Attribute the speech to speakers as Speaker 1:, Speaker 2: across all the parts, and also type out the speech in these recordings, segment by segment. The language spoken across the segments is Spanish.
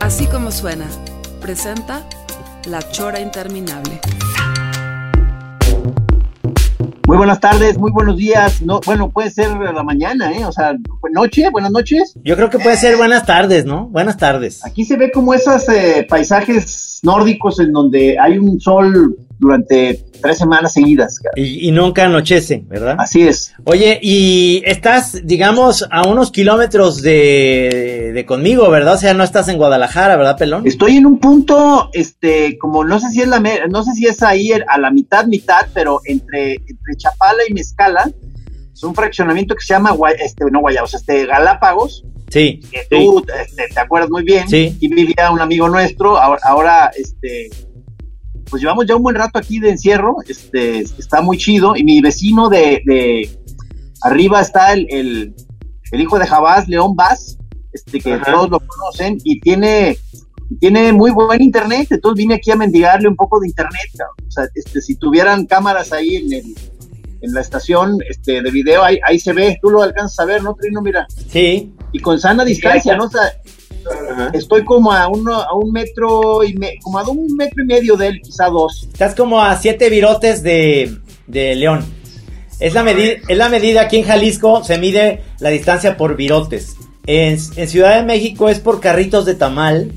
Speaker 1: Así como suena, presenta La Chora Interminable.
Speaker 2: Muy buenas tardes, muy buenos días. No, bueno, puede ser la mañana, ¿eh? O sea, noche, buenas noches.
Speaker 3: Yo creo que puede ser buenas tardes, ¿no? Buenas tardes.
Speaker 2: Aquí se ve como esos eh, paisajes nórdicos en donde hay un sol durante tres semanas seguidas.
Speaker 3: Y, y, nunca anochece, ¿verdad?
Speaker 2: Así es.
Speaker 3: Oye, y estás, digamos, a unos kilómetros de, de conmigo, ¿verdad? O sea, no estás en Guadalajara, ¿verdad, Pelón?
Speaker 2: Estoy en un punto, este, como no sé si es la, no sé si es ahí a la mitad, mitad, pero entre, entre Chapala y Mezcala, es un fraccionamiento que se llama, este, no Guayabos, este, Galápagos.
Speaker 3: Sí.
Speaker 2: Que tú Este, te acuerdas muy bien.
Speaker 3: Sí.
Speaker 2: Y vivía un amigo nuestro, ahora, ahora este, pues llevamos ya un buen rato aquí de encierro, este, está muy chido, y mi vecino de, de arriba está el, el, el, hijo de Jabás, León Vaz, este, que Ajá. todos lo conocen, y tiene, tiene muy buen internet, entonces vine aquí a mendigarle un poco de internet, o sea, este, si tuvieran cámaras ahí en el, en la estación este, de video, ahí, ahí se ve, tú lo alcanzas a ver, ¿no, Trino? Mira.
Speaker 3: Sí.
Speaker 2: Y con sana distancia, ¿no? O sea, Ajá. Estoy como a uno, a un metro y me, como a un metro y medio de él, quizá dos.
Speaker 3: Estás como a siete virotes de, de León. Es la, medida, es la medida aquí en Jalisco, se mide la distancia por virotes. En, en Ciudad de México es por carritos de tamal.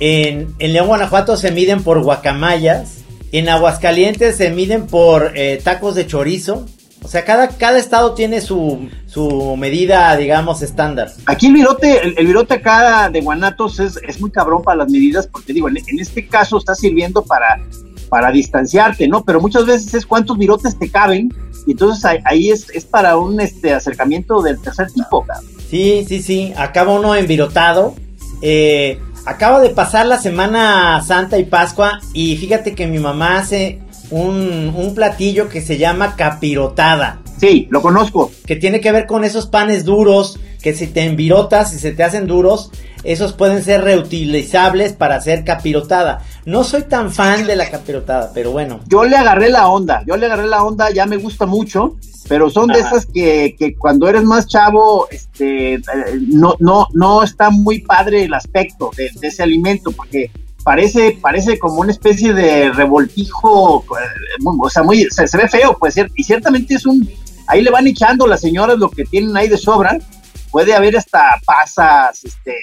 Speaker 3: En, en, León, Guanajuato se miden por guacamayas. En Aguascalientes se miden por eh, tacos de chorizo. O sea, cada, cada estado tiene su, su medida, digamos, estándar.
Speaker 2: Aquí el virote, el, el, virote acá de Guanatos es, es muy cabrón para las medidas, porque digo, en, en, este caso está sirviendo para, para distanciarte, ¿no? Pero muchas veces es cuántos virotes te caben, y entonces ahí, ahí es, es, para un este acercamiento del tercer tipo, cabrón.
Speaker 3: Sí, sí, sí. Acaba uno envirotado. Eh, acaba de pasar la Semana Santa y Pascua, y fíjate que mi mamá hace un, un, platillo que se llama capirotada.
Speaker 2: Sí, lo conozco.
Speaker 3: Que tiene que ver con esos panes duros, que si te envirotas y se te hacen duros, esos pueden ser reutilizables para hacer capirotada. No soy tan fan de la capirotada, pero bueno.
Speaker 2: Yo le agarré la onda, yo le agarré la onda, ya me gusta mucho, pero son de esas que, que, cuando eres más chavo, este, no, no, no está muy padre el aspecto de, de ese alimento, porque parece, parece como una especie de revoltijo, o sea, muy, se, se, ve feo, pues, y ciertamente es un, ahí le van echando las señoras lo que tienen ahí de sobra, puede haber hasta pasas, este,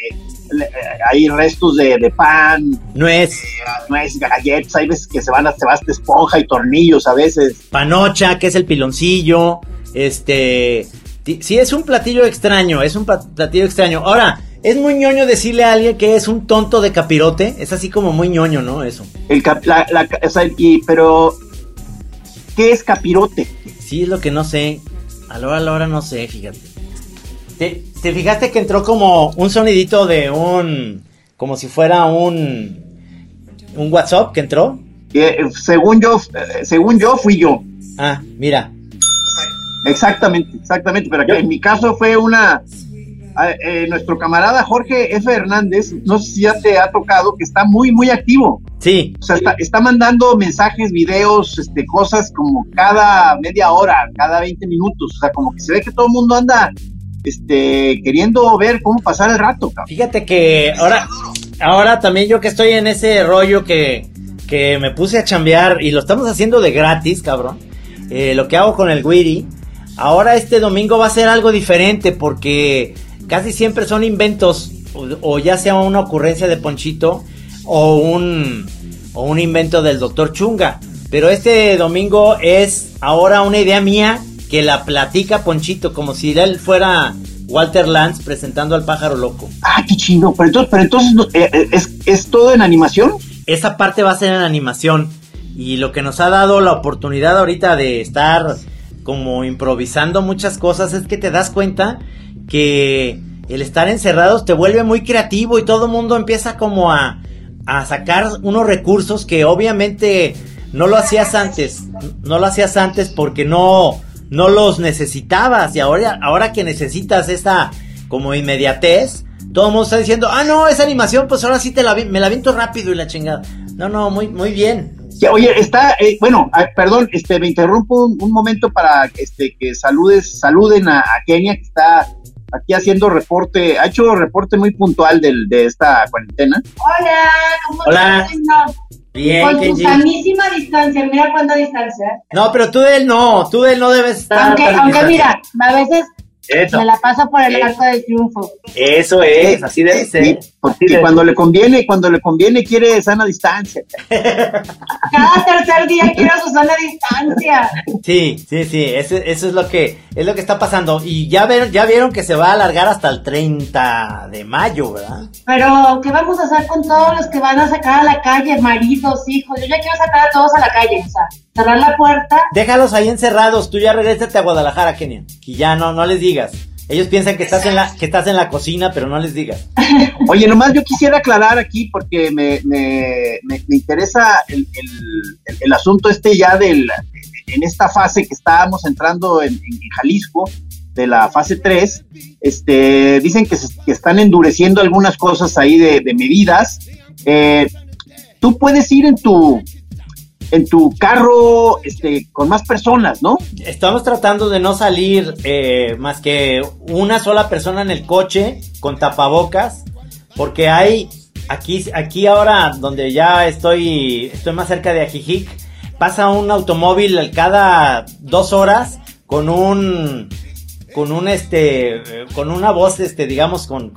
Speaker 2: hay restos de, de pan,
Speaker 3: nuez,
Speaker 2: eh, nuez, galletas, hay veces que se van hasta, hasta esponja y tornillos a veces.
Speaker 3: Panocha, que es el piloncillo, este, sí es un platillo extraño, es un platillo extraño. Ahora, es muy ñoño decirle a alguien que es un tonto de capirote. Es así como muy ñoño, ¿no? Eso.
Speaker 2: El cap, la, la, o sea, y, pero, ¿qué es capirote?
Speaker 3: Sí, es lo que no sé. A la hora, a la hora no sé, fíjate. ¿Te, ¿Te, fijaste que entró como un sonidito de un. como si fuera un. un WhatsApp que entró?
Speaker 2: Eh, según yo, eh, según yo, fui yo.
Speaker 3: Ah, mira.
Speaker 2: Exactamente, exactamente. Pero en mi caso fue una eh, nuestro camarada Jorge F. Hernández, no sé si ya te ha tocado, que está muy, muy activo.
Speaker 3: Sí.
Speaker 2: O sea, está, está, mandando mensajes, videos, este, cosas como cada media hora, cada 20 minutos. O sea, como que se ve que todo el mundo anda este, queriendo ver cómo pasar el rato. Cabrón.
Speaker 3: Fíjate que ahora, ahora también yo que estoy en ese rollo que, que me puse a chambear y lo estamos haciendo de gratis, cabrón. Eh, lo que hago con el Wiri. Ahora este domingo va a ser algo diferente porque casi siempre son inventos, o, o, ya sea una ocurrencia de Ponchito o un, o un invento del doctor Chunga. Pero este domingo es ahora una idea mía que la platica Ponchito, como si él fuera Walter Lance presentando al pájaro loco.
Speaker 2: Ah, qué chino. Pero entonces, pero entonces eh, ¿es, ¿es todo en animación?
Speaker 3: Esa parte va a ser en animación. Y lo que nos ha dado la oportunidad ahorita de estar como improvisando muchas cosas es que te das cuenta que el estar encerrados te vuelve muy creativo y todo el mundo empieza como a, a sacar unos recursos que obviamente no lo hacías antes, no lo hacías antes porque no, no los necesitabas y ahora, ahora que necesitas esta como inmediatez, todo el mundo está diciendo, ah, no, esa animación, pues ahora sí te la, me la viento rápido y la chingada. No, no, muy, muy bien.
Speaker 2: oye, está, eh, bueno, perdón, este, me interrumpo un, momento para este, que saludes, saluden a, Kenia, que está aquí haciendo reporte, ha hecho reporte muy puntual del, de esta cuarentena.
Speaker 4: Hola, ¿cómo
Speaker 3: Hola. Bien,
Speaker 4: Con tu sanísima distancia, mira cuánta distancia.
Speaker 3: No, pero tú de él no, tú de él no debes estar.
Speaker 4: Aunque, aunque mira, a veces me la paso por el arco del triunfo.
Speaker 3: Eso es, así debe ser.
Speaker 2: Y, cuando le conviene, cuando le conviene quiere sana distancia.
Speaker 4: Cada tercer día quiero su sana distancia.
Speaker 3: Sí, sí, sí, eso, eso, es lo que es lo que está pasando. Y ya vieron, ya vieron que se va a alargar hasta el 30 de mayo, ¿verdad?
Speaker 4: Pero, ¿qué vamos a hacer con todos los que van a sacar a la calle, maridos, hijos? Yo ya quiero sacar a todos a la calle, o sea, cerrar la puerta.
Speaker 3: Déjalos ahí encerrados, tú ya regresate a Guadalajara, Kenia. Y ya no, no les digas. Ellos piensan que estás en la, que estás en la cocina, pero no les digas.
Speaker 2: Oye, nomás yo quisiera aclarar aquí porque me, me, me, interesa el, el, asunto este ya del, en esta fase que estábamos entrando en, Jalisco, de la fase 3, este, dicen que, se, están endureciendo algunas cosas ahí de, medidas. Eh, tú puedes ir en tu, en tu carro este, con más personas, ¿no?
Speaker 3: Estamos tratando de no salir eh, más que una sola persona en el coche con tapabocas, porque hay aquí, aquí ahora donde ya estoy, estoy más cerca de Ajijic, pasa un automóvil cada dos horas con un, con un este, con una voz, este, digamos, con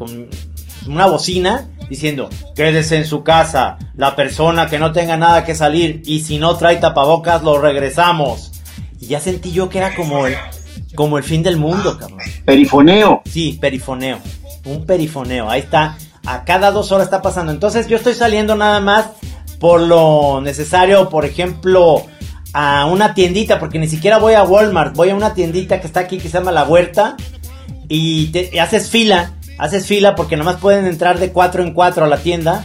Speaker 3: una bocina diciendo, quédese en su casa, la persona que no tenga nada que salir y si no trae tapabocas lo regresamos. Y ya sentí yo que era como el, como el fin del mundo, cabrón.
Speaker 2: Perifoneo.
Speaker 3: Sí, perifoneo. Un perifoneo. Ahí está. A cada dos horas está pasando. Entonces yo estoy saliendo nada más por lo necesario, por ejemplo, a una tiendita, porque ni siquiera voy a Walmart, voy a una tiendita que está aquí que se llama La Huerta y te haces fila haces fila porque nomás pueden entrar de cuatro en cuatro a la tienda.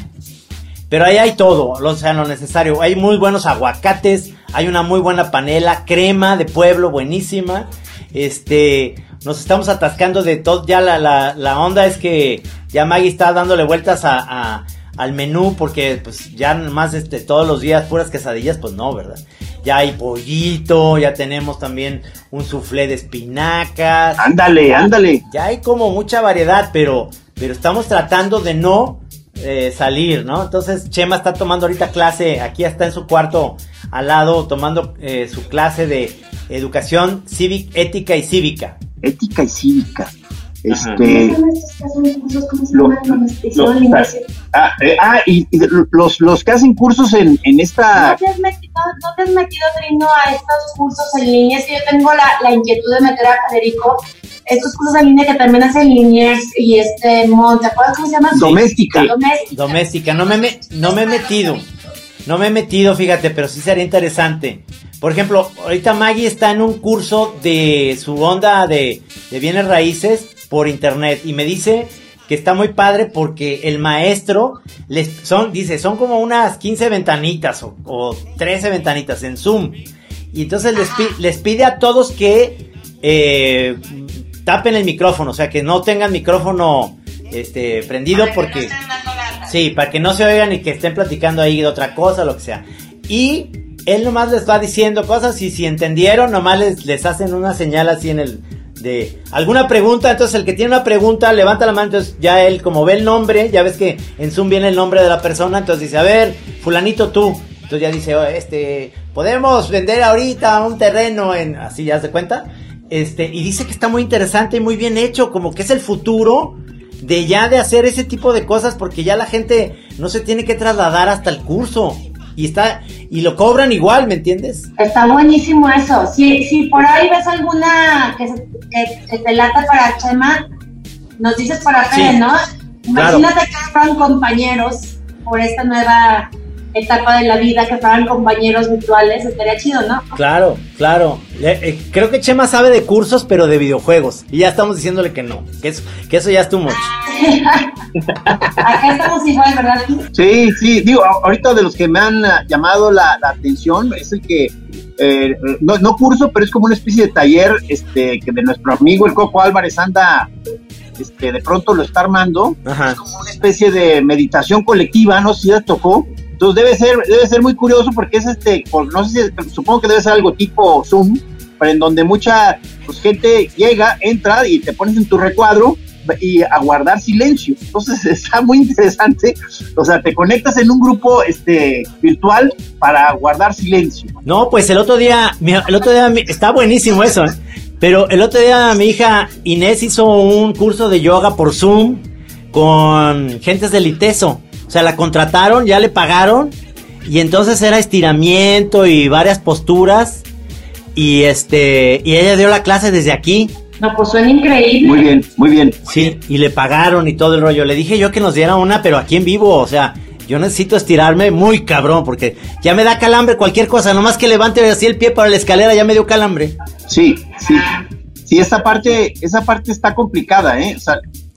Speaker 3: Pero ahí hay todo, o sea, lo necesario. Hay muy buenos aguacates, hay una muy buena panela, crema de pueblo buenísima. Este, nos estamos atascando de todo. Ya la, la, la onda es que ya Maggie está dándole vueltas a, al menú porque pues ya más este, todos los días puras quesadillas, pues no, ¿verdad? Ya hay pollito, ya tenemos también un soufflé de espinacas.
Speaker 2: Ándale, ándale.
Speaker 3: Ya hay como mucha variedad, pero, pero estamos tratando de no eh, salir, ¿no? Entonces Chema está tomando ahorita clase, aquí está en su cuarto al lado, tomando eh, su clase de educación cívica, ética y cívica.
Speaker 2: Ética y cívica.
Speaker 4: Este,
Speaker 2: ah, ah, y, los, los que hacen cursos en, en esta...
Speaker 4: ¿No te, has metido, ¿No te has metido, Trino, a estos cursos en línea? Es que yo tengo la, la inquietud de meter a Federico estos cursos en línea que también hacen Liniers y este Monte, ¿acuerdas cómo se llama?
Speaker 2: Doméstica.
Speaker 3: Doméstica. Doméstica. No me, no me he metido. No me he metido, fíjate, pero sí sería interesante. Por ejemplo, ahorita Maggie está en un curso de su onda de, de bienes raíces por internet y me dice que está muy padre porque el maestro les son dice son como unas 15 ventanitas o, 13 ventanitas en Zoom. Y entonces les, les pide a todos que eh, tapen el micrófono o sea que no tengan micrófono este prendido porque sí para que no se oigan y que estén platicando ahí de otra cosa lo que sea. Y él nomás les va diciendo cosas y si entendieron nomás les, les hacen una señal así en el de alguna pregunta, entonces el que tiene una pregunta levanta la mano, entonces ya él como ve el nombre, ya ves que en Zoom viene el nombre de la persona, entonces dice, a ver, fulanito tú, entonces ya dice, oh, este, podemos vender ahorita un terreno en, así ya se cuenta, este, y dice que está muy interesante y muy bien hecho, como que es el futuro de ya de hacer ese tipo de cosas porque ya la gente no se tiene que trasladar hasta el curso y está y lo cobran igual, ¿me entiendes?
Speaker 4: Está buenísimo eso. Si, si por ahí ves alguna que, que, te lata para Chema, nos dices para Fede, ¿no? Imagínate que fueron compañeros por esta nueva etapa de la vida que fueran compañeros virtuales, estaría chido, ¿no?
Speaker 3: Claro, claro. Eh, creo que Chema sabe de cursos, pero de videojuegos. Y ya estamos diciéndole que no, que eso, que eso ya es too much.
Speaker 4: Acá estamos igual, ¿verdad?
Speaker 2: Sí, sí, digo, ahorita de los que me han ah, llamado la, atención es el que, eh, no, no curso, pero es como una especie de taller este, que de nuestro amigo el Coco Álvarez anda este, de pronto lo está armando, es como una especie de meditación colectiva, no sé si ya tocó, entonces debe ser, debe ser muy curioso porque es este, no sé si, supongo que debe ser algo tipo Zoom, pero en donde mucha pues, gente llega, entra y te pones en tu recuadro y a guardar silencio. Entonces está muy interesante. O sea, te conectas en un grupo este virtual para guardar silencio.
Speaker 3: No, pues el otro día, el otro día está buenísimo eso. ¿eh? Pero el otro día mi hija Inés hizo un curso de yoga por Zoom con gentes del ITESO. O sea, la contrataron, ya le pagaron. Y entonces era estiramiento y varias posturas. Y este, y ella dio la clase desde aquí.
Speaker 4: No, pues suena increíble.
Speaker 2: Muy bien, muy bien.
Speaker 3: Sí, y le pagaron y todo el rollo. Le dije yo que nos diera una, pero aquí en vivo, o sea, yo necesito estirarme muy cabrón, porque ya me da calambre cualquier cosa, nomás que levante así el pie para la escalera, ya me dio calambre.
Speaker 2: Sí, sí. Sí, esa parte, esa parte está complicada, ¿eh?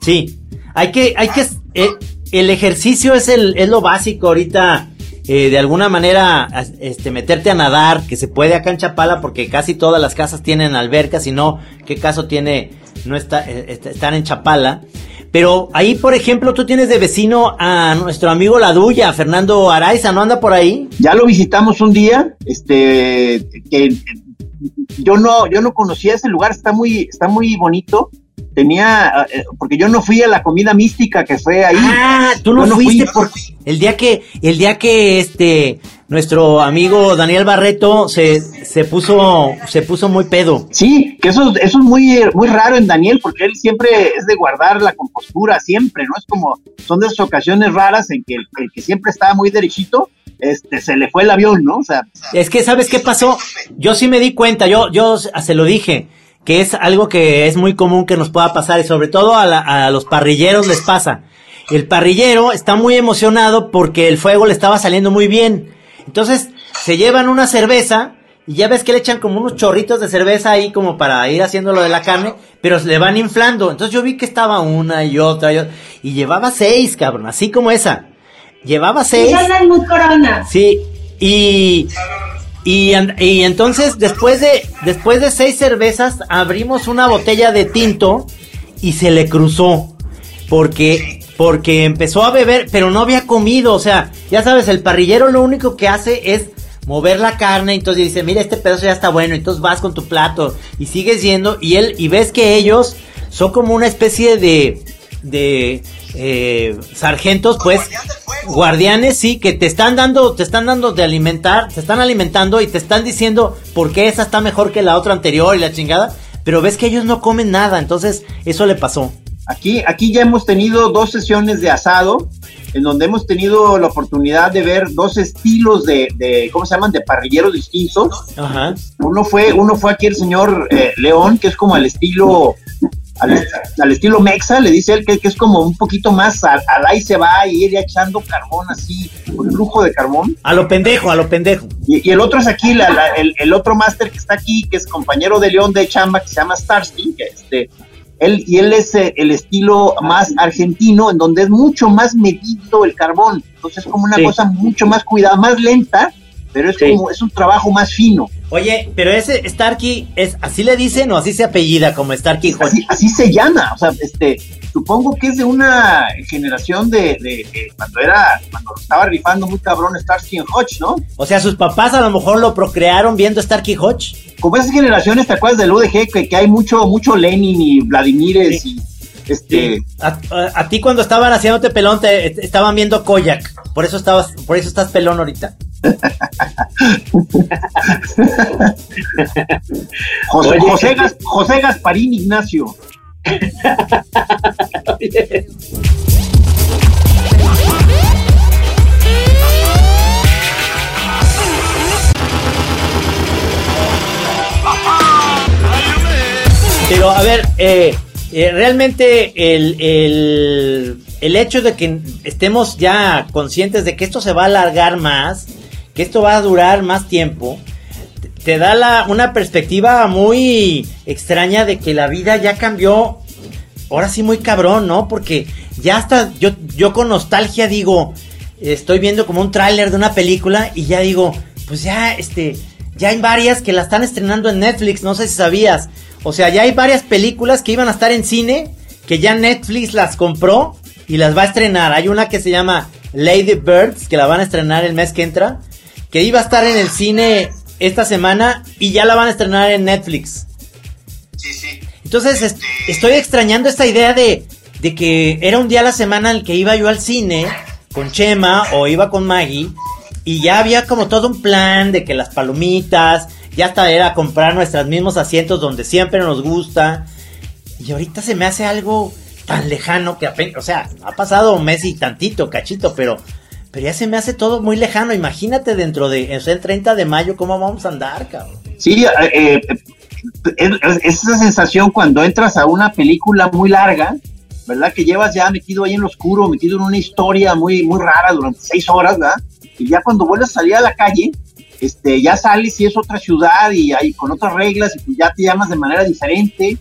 Speaker 3: sí, hay que, hay que, eh, el ejercicio es el, es lo básico ahorita. Eh, de alguna manera este, meterte a nadar, que se puede acá en Chapala, porque casi todas las casas tienen albercas, si no, ¿qué caso tiene no está, eh, en Chapala? Pero ahí, por ejemplo, tú tienes de vecino a nuestro amigo La Duya, Fernando Araiza, ¿no anda por ahí?
Speaker 2: Ya lo visitamos un día, este, que yo no, yo no conocía ese lugar, está muy, está muy bonito. Tenía, eh, porque yo no fui a la comida mística que fue ahí.
Speaker 3: Ah, tú no, fuiste porque el día que, el día que este, nuestro amigo Daniel Barreto se, se puso se puso muy pedo.
Speaker 2: Sí, que eso, eso es muy, muy raro en Daniel, porque él siempre es de guardar la compostura, siempre, ¿no? Es como, son de esas ocasiones raras en que el, que siempre estaba muy derechito, este, se le fue el avión, ¿no? O sea.
Speaker 3: Es que, ¿sabes qué pasó? Yo sí me di cuenta, yo, yo se lo dije, que es algo que es muy común que nos pueda pasar, y sobre todo a, a los parrilleros les pasa. El parrillero está muy emocionado porque el fuego le estaba saliendo muy bien entonces se llevan una cerveza y ya ves que le echan como unos chorritos de cerveza ahí como para ir haciendo lo de la carne, pero le van inflando. Entonces yo vi que estaba una y otra y, otra, y llevaba seis, cabrón, así como esa. Llevaba seis. Sí, y, y, y entonces después de, después de seis cervezas abrimos una botella de tinto y se le cruzó. Porque porque empezó a beber, pero no había comido. O sea, ya sabes, el parrillero lo único que hace es mover la carne. Entonces dice, mira, este pedazo ya está bueno. Entonces vas con tu plato y sigues yendo. Y él, y ves que ellos son como una especie de, de eh, sargentos, pues, guardianes, sí, que te están dando, te están dando de alimentar, te están alimentando y te están diciendo por qué esa está mejor que la otra anterior y la chingada. Pero ves que ellos no comen nada, entonces eso le pasó.
Speaker 2: Aquí, aquí ya hemos tenido dos sesiones de asado, en donde hemos tenido la oportunidad de ver dos estilos de, de ¿cómo se llaman? De parrilleros distintos. Ajá. Uno fue, uno fue aquí el señor eh, León, que es como al estilo, al, estilo Mexa, le dice él que, que es como un poquito más al, ahí se va y ir echando carbón así, con flujo de carbón.
Speaker 3: A lo pendejo, a lo pendejo.
Speaker 2: Y, el otro es aquí, el, el, otro máster que está aquí, que es compañero de León de Chamba, que se llama Starsky, que este él, y él es eh, el estilo más argentino, en donde es mucho más medido el carbón. Entonces es como una cosa mucho más cuidada, más lenta, pero es como, es un trabajo más fino.
Speaker 3: Oye, pero ese Starkey, es, ¿así le dicen o así se apellida como Starkey
Speaker 2: así, así, se llama, o sea, este, supongo que es de una generación de, de, cuando era, cuando estaba rifando muy cabrón Starsky y Hodge, ¿no?
Speaker 3: O sea, sus papás a lo mejor lo procrearon viendo Starkey Hodge.
Speaker 2: Como esas generaciones, ¿te acuerdas del UDG? Que, que hay mucho, mucho Lenin y Vladimires y este...
Speaker 3: A, ti cuando estaban haciéndote pelón te estaban viendo Koyak, por eso estabas, por eso estás pelón ahorita.
Speaker 2: José, José, José Gasparín Ignacio.
Speaker 3: Pero a ver, eh, eh, realmente el, el hecho de que estemos ya conscientes de que esto se va a alargar más, que esto va a durar más tiempo, te da la, una perspectiva muy extraña de que la vida ya cambió. Ahora sí muy cabrón, ¿no? Porque ya hasta yo, yo con nostalgia digo, estoy viendo como un tráiler de una película y ya digo, pues ya, este, ya hay varias que la están estrenando en Netflix, no sé si sabías. O sea, ya hay varias películas que iban a estar en cine, que ya Netflix las compró y las va a estrenar. Hay una que se llama Lady Birds, que la van a estrenar el mes que entra, que iba a estar en el cine esta semana y ya la van a estrenar en Netflix.
Speaker 5: Sí, sí.
Speaker 3: Entonces est- estoy extrañando esta idea de, de que era un día a la semana en el que iba yo al cine con Chema o iba con Maggie y ya había como todo un plan de que las palomitas, ya hasta era comprar nuestros mismos asientos donde siempre nos gusta. Y ahorita se me hace algo tan lejano que apenas, o sea, ha pasado un mes y tantito, cachito, pero, pero ya se me hace todo muy lejano. Imagínate dentro de, o sea, el 30 de mayo, cómo vamos a andar, cabrón.
Speaker 2: Sí, eh, eh, es, es esa sensación cuando entras a una película muy larga, ¿verdad? Que llevas ya metido ahí en lo oscuro, metido en una historia muy, muy rara durante seis horas, ¿verdad? Y ya cuando vuelves a salir a la calle, este, ya sales y es otra ciudad y hay con otras reglas y pues ya te llamas de manera diferente,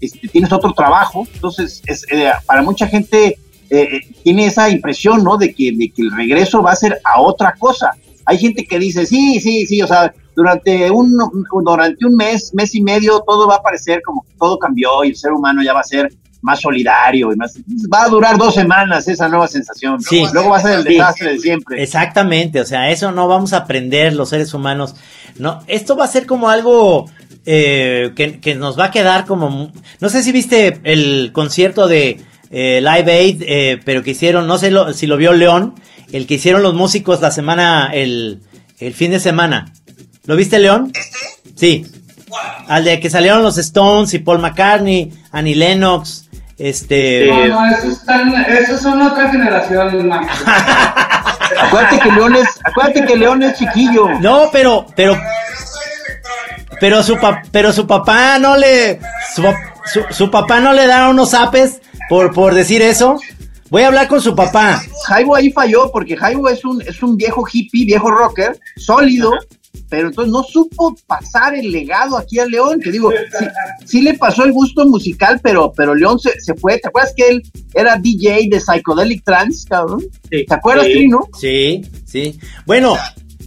Speaker 2: este, tienes otro trabajo, entonces es, eh, para mucha gente eh, tiene esa impresión, ¿no? De que, de que el regreso va a ser a otra cosa. Hay gente que dice, sí, sí, sí, o sea, durante un, durante un mes, mes y medio, todo va a parecer como que todo cambió y el ser humano ya va a ser más solidario y más... Va a durar dos semanas esa nueva sensación.
Speaker 3: Sí.
Speaker 2: Luego va a ser el
Speaker 3: Sí.
Speaker 2: desastre de siempre.
Speaker 3: Exactamente, o sea, eso no vamos a aprender los seres humanos. No, esto va a ser como algo eh, que, que nos va a quedar como... No sé si viste el concierto de eh, Live Aid, eh, pero que hicieron, no sé lo- si lo vio León, el que hicieron los músicos la semana, el, el fin de semana. ¿Lo viste, León? Sí. Al de que salieron los Stones y Paul McCartney, Annie Lennox, este...
Speaker 6: No, no, esos, están, esos son otra generación.
Speaker 2: Acuérdate que León es, acuérdate que León es chiquillo.
Speaker 3: No, pero, pero, pero su pa- pero su papá no le, su, su- su papá no le da unos apes por, por decir eso. Voy a hablar con su papá.
Speaker 2: Jaibo ahí falló porque Jaibo es un, es un viejo hippie, viejo rocker, sólido, pero entonces no supo pasar el legado aquí a León, que digo, sí, sí le pasó el gusto musical, pero, pero León se, se fue. ¿Te acuerdas que él era DJ de Psychedelic Trance, cabrón? ¿Te acuerdas,
Speaker 3: Sí.
Speaker 2: Trino?
Speaker 3: Sí, sí. Bueno,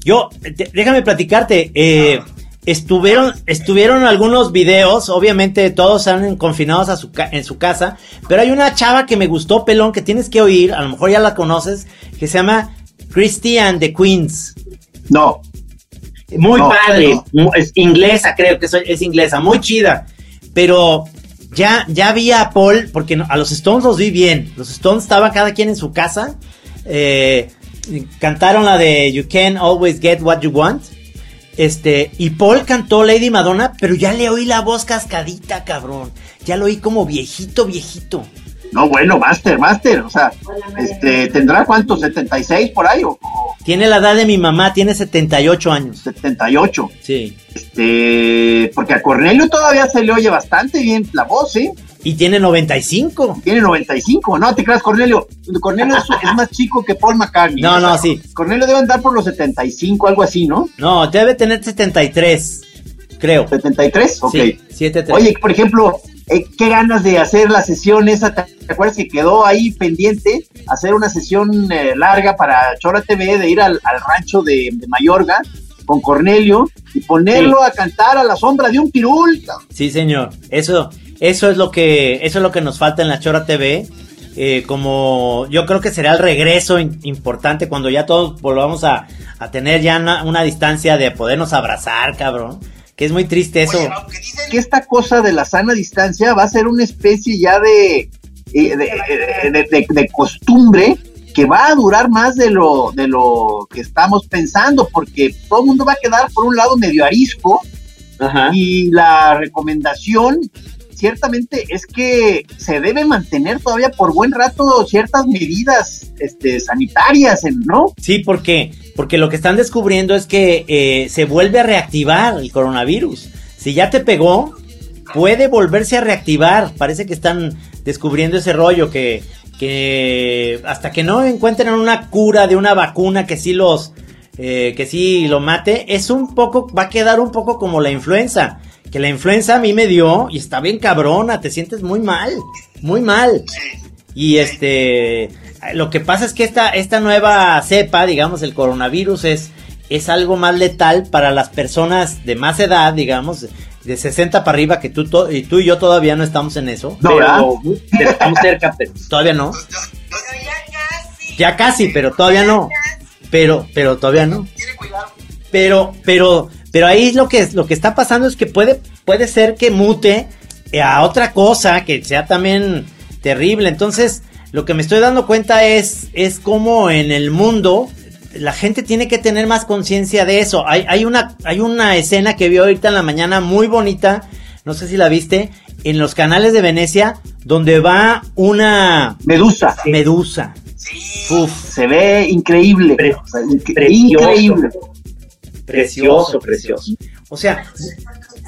Speaker 3: yo, déjame platicarte. eh, estuvieron, estuvieron algunos videos, obviamente todos están confinados a su en su casa, pero hay una chava que me gustó, pelón, que tienes que oír, a lo mejor ya la conoces, que se llama Christy and the Queens.
Speaker 2: No.
Speaker 3: Muy
Speaker 2: No,
Speaker 3: padre,
Speaker 2: no.
Speaker 3: es inglesa, creo que es inglesa, muy chida. Pero ya, ya vi a Paul, porque a los Stones los vi bien. Los Stones estaban cada quien en su casa. eh, cantaron la de You Can Always Get What You Want. Este, y Paul cantó Lady Madonna, pero ya le oí la voz cascadita, cabrón. Ya lo oí como viejito, viejito.
Speaker 2: No, bueno, Master, Master, o sea, este, ¿tendrá cuántos? ¿76 por ahí o, o
Speaker 3: Tiene la edad de mi mamá, tiene 78 años.
Speaker 2: 78?
Speaker 3: Sí.
Speaker 2: Este, porque a Cornelio todavía se le oye bastante bien la voz, ¿eh?
Speaker 3: Y tiene 95.
Speaker 2: Tiene 95, no te creas, Cornelio. Cornelio es, es más chico que Paul McCartney.
Speaker 3: No, no, sí.
Speaker 2: Cornelio debe andar por los 75, algo así, ¿no?
Speaker 3: No, debe tener 73, creo.
Speaker 2: 73, ok.
Speaker 3: Sí, 73.
Speaker 2: Oye, por ejemplo, eh, qué ganas de hacer la sesión esa, ¿te acuerdas que quedó ahí pendiente? Hacer una sesión eh, larga para Chora TV, de ir al, al rancho de, de Mayorga con Cornelio y ponerlo a cantar a la sombra de un pirul.
Speaker 3: Sí, señor. Eso, eso es lo que, eso es lo que nos falta en la Chora TV. Eh, como yo creo que será el regreso in- importante cuando ya todos volvamos a, a tener ya una, una distancia de podernos abrazar, cabrón. Que es muy triste eso.
Speaker 5: Oye, aunque dicen
Speaker 2: que esta cosa de la sana distancia va a ser una especie ya de, eh, de, eh, de- de- de costumbre que va a durar más de lo, de lo que estamos pensando, porque todo el mundo va a quedar por un lado medio arisco y la recomendación ciertamente es que se debe mantener todavía por buen rato ciertas medidas este, sanitarias, ¿no?
Speaker 3: Sí, porque, porque lo que están descubriendo es que eh, se vuelve a reactivar el coronavirus. Si ya te pegó, puede volverse a reactivar. Parece que están descubriendo ese rollo que, que hasta que no encuentren una cura de una vacuna que sí los eh, que sí lo mate, es un poco, va a quedar un poco como la influenza. Que la influenza a mí me dio y está bien cabrona, te sientes muy mal, muy mal. Y este, lo que pasa es que esta, esta nueva cepa, digamos, el coronavirus es, es algo más letal para las personas de más edad, digamos, de 60 para arriba, que tú, y tú y yo todavía no estamos en eso.
Speaker 2: No,
Speaker 5: pero, pero estamos cerca, pero
Speaker 3: Todavía no. Ya casi, pero todavía no. Pero, pero todavía no. Pero, pero, pero ahí lo que, lo que está pasando es que puede, puede ser que mute a otra cosa que sea también terrible. Entonces, lo que me estoy dando cuenta es, es como en el mundo la gente tiene que tener más conciencia de eso. Hay, hay, una, hay una escena que vi ahorita en la mañana muy bonita, no sé si la viste, en los canales de Venecia, donde va una
Speaker 2: medusa.
Speaker 3: Medusa.
Speaker 2: Uf, se ve increíble.
Speaker 5: Pre
Speaker 2: o sea, increíble.
Speaker 5: Precioso, precioso.
Speaker 3: O sea,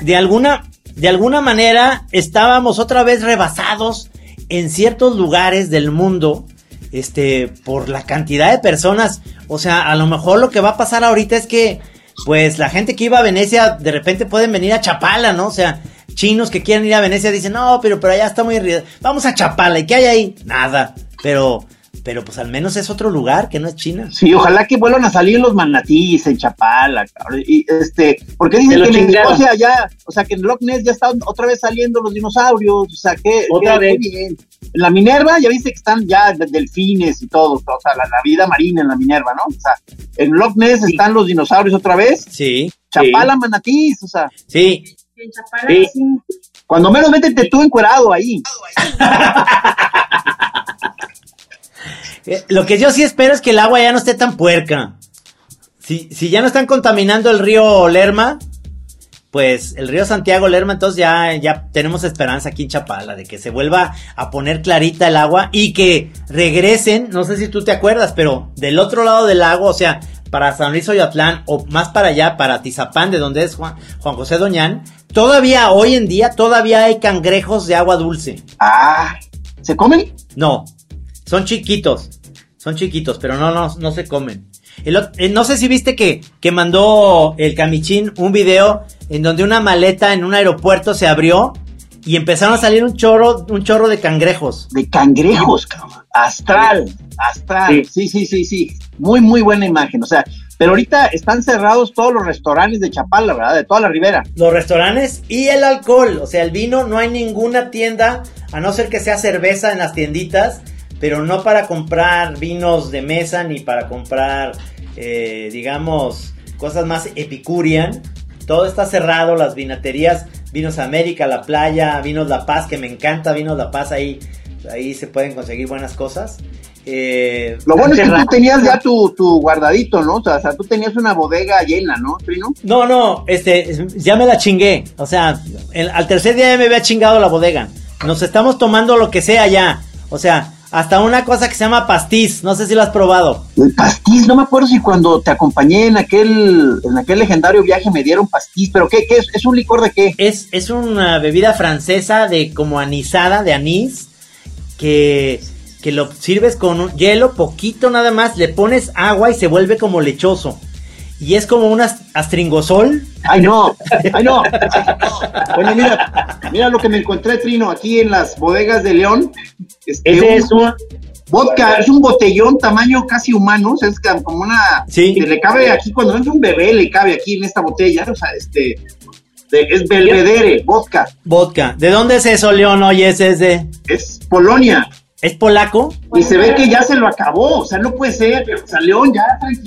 Speaker 3: de alguna, de alguna manera estábamos otra vez rebasados en ciertos lugares del mundo este, por la cantidad de personas. O sea, a lo mejor lo que va a pasar ahorita es que, pues, la gente que iba a Venecia, de repente pueden venir a Chapala, ¿no? O sea, chinos que quieren ir a Venecia dicen, no, pero, pero allá está muy... Vamos a Chapala, ¿y qué hay ahí? Nada, pero... Pero pues al menos es otro lugar que no es China.
Speaker 2: Sí, ojalá que vuelvan a salir los manatíes en Chapala, cabrón. Y este, porque dicen que en Escocia ya, o sea que en Loch Ness ya están otra vez saliendo los dinosaurios, o sea que
Speaker 5: otra vez
Speaker 2: bien. En la Minerva ya viste que están ya delfines y todo, o sea, la, la, vida marina en la Minerva, ¿no? O sea, en Loch Ness sí. están los dinosaurios otra vez.
Speaker 3: Sí.
Speaker 2: Chapala, sí. manatís, o sea.
Speaker 3: Sí.
Speaker 4: En Chapala, sí.
Speaker 2: Cuando menos métete tú encuerado ahí.
Speaker 3: Eh, Lo que yo sí espero es que el agua ya no esté tan puerca. Si, si ya no están contaminando el río Lerma, pues el río Santiago Lerma, entonces ya, ya tenemos esperanza aquí en Chapala de que se vuelva a poner clarita el agua y que regresen, no sé si tú te acuerdas, pero del otro lado del lago, o sea, para San Luis Oyatlán o más para allá, para Tizapán, de donde es Juan, Juan José Doñán, todavía hoy en día, todavía hay cangrejos de agua dulce.
Speaker 2: Ah, ¿se comen?
Speaker 3: No, son chiquitos. Son chiquitos, pero no, no, no se comen. El, eh, no sé si viste que, que mandó el Camichín un video en donde una maleta en un aeropuerto se abrió y empezaron a salir un chorro, un chorro de cangrejos.
Speaker 2: De cangrejos, cabrón. Astral, astral. Sí. sí, sí, sí, sí. Muy, muy buena imagen. O sea, pero ahorita están cerrados todos los restaurantes de Chapala, ¿verdad? De toda la ribera.
Speaker 3: Los restaurantes y el alcohol. O sea, el vino, no hay ninguna tienda, a no ser que sea cerveza en las tienditas pero no para comprar vinos de mesa ni para comprar, eh, digamos, cosas más epicurian. Todo está cerrado, las vinaterías, Vinos América, La Playa, Vinos La Paz, que me encanta, Vinos La Paz, ahí, ahí se pueden conseguir buenas cosas. Eh,
Speaker 2: Lo bueno es que tú tenías ya tu, tu guardadito, ¿no? O sea, o sea, tú tenías una bodega llena, ¿no, Trino?
Speaker 3: No, no, este, ya me la chingué. O sea, el, al tercer día ya me había chingado la bodega. Nos estamos tomando lo que sea ya. O sea, hasta una cosa que se llama pastiz, no sé si lo has probado.
Speaker 2: El pastiz, no me acuerdo si cuando te acompañé en aquel, en aquel legendario viaje me dieron pastiz, pero ¿qué, qué es? ¿Es un licor de qué?
Speaker 3: Es, es una bebida francesa de como anisada, de anís, que, que lo sirves con un hielo, poquito nada más, le pones agua y se vuelve como lechoso. Y es como un astringosol.
Speaker 2: Ay, no, ay, no. Bueno, mira, mira lo que me encontré, Trino, aquí en las bodegas de León.
Speaker 5: Este, Ese es un
Speaker 2: vodka, es un botellón tamaño casi humano, o sea, es como una.
Speaker 3: Sí.
Speaker 2: Que le cabe aquí, cuando es un bebé, le cabe aquí en esta botella, o sea, este. De, es Belvedere, vodka.
Speaker 3: Vodka. ¿De dónde es eso, León? Oye, ese es de.
Speaker 2: Es Polonia.
Speaker 3: ¿Es polaco?
Speaker 2: Y se ve que ya se lo acabó, o sea, no puede ser, o sea, León ya tranquilo.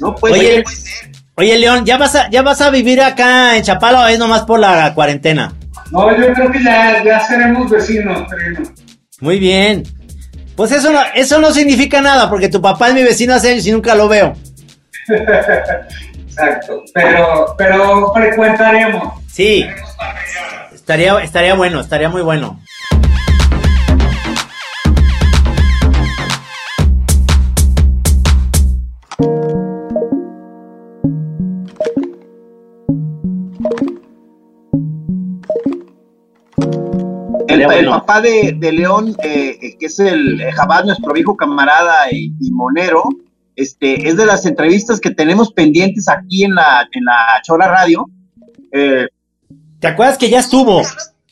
Speaker 2: No puede
Speaker 3: Oye,
Speaker 2: ser.
Speaker 3: Oye, León, ¿ya vas a, ya vas a vivir acá en Chapala o es nomás por la cuarentena?
Speaker 6: No, yo creo que ya, ya seremos vecinos, Trino.
Speaker 3: Muy bien. Pues eso no, eso no significa nada, porque tu papá es mi vecino hace años y nunca lo veo.
Speaker 6: Exacto. Pero, pero frecuentaremos.
Speaker 3: Sí. Estaría, estaría bueno, estaría muy bueno.
Speaker 2: El, el papá de, de León, eh, eh, que es el eh, Jabás, nuestro viejo camarada y, y monero, este, es de las entrevistas que tenemos pendientes aquí en la, en la Chora Radio. Eh,
Speaker 3: ¿Te acuerdas que ya estuvo?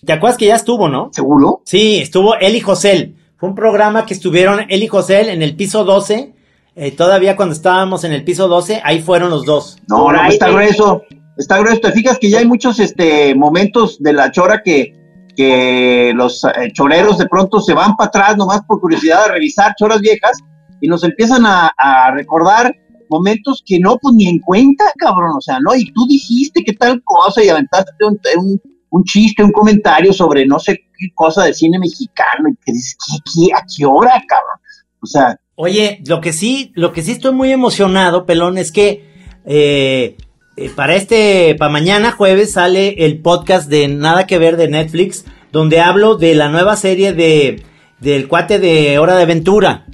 Speaker 3: ¿Te acuerdas que ya estuvo, no?
Speaker 2: ¿Seguro?
Speaker 3: Sí, estuvo él y José. Fue un programa que estuvieron él y José en el piso 12. eh, todavía cuando estábamos en el piso 12, ahí fueron los dos.
Speaker 2: No, no,
Speaker 5: ahí
Speaker 2: está grueso. Está grueso. Te fijas que ya hay muchos este, momentos de la chora que, que los eh, de pronto se van para atrás nomás por curiosidad de revisar choras viejas y nos empiezan a, recordar momentos que no, pues ni en cuenta, cabrón. O sea, no, y tú dijiste que tal cosa y aventaste un, un, chiste, un comentario sobre no sé qué cosa de cine mexicano y que dices, ¿qué, qué, ¿a qué hora, cabrón? O sea,
Speaker 3: Oye, lo que sí, lo que sí estoy muy emocionado, pelón, es que eh, eh, para este, para mañana jueves sale el podcast de Nada que ver de Netflix, donde hablo de la nueva serie de del cuate de Hora de Aventura,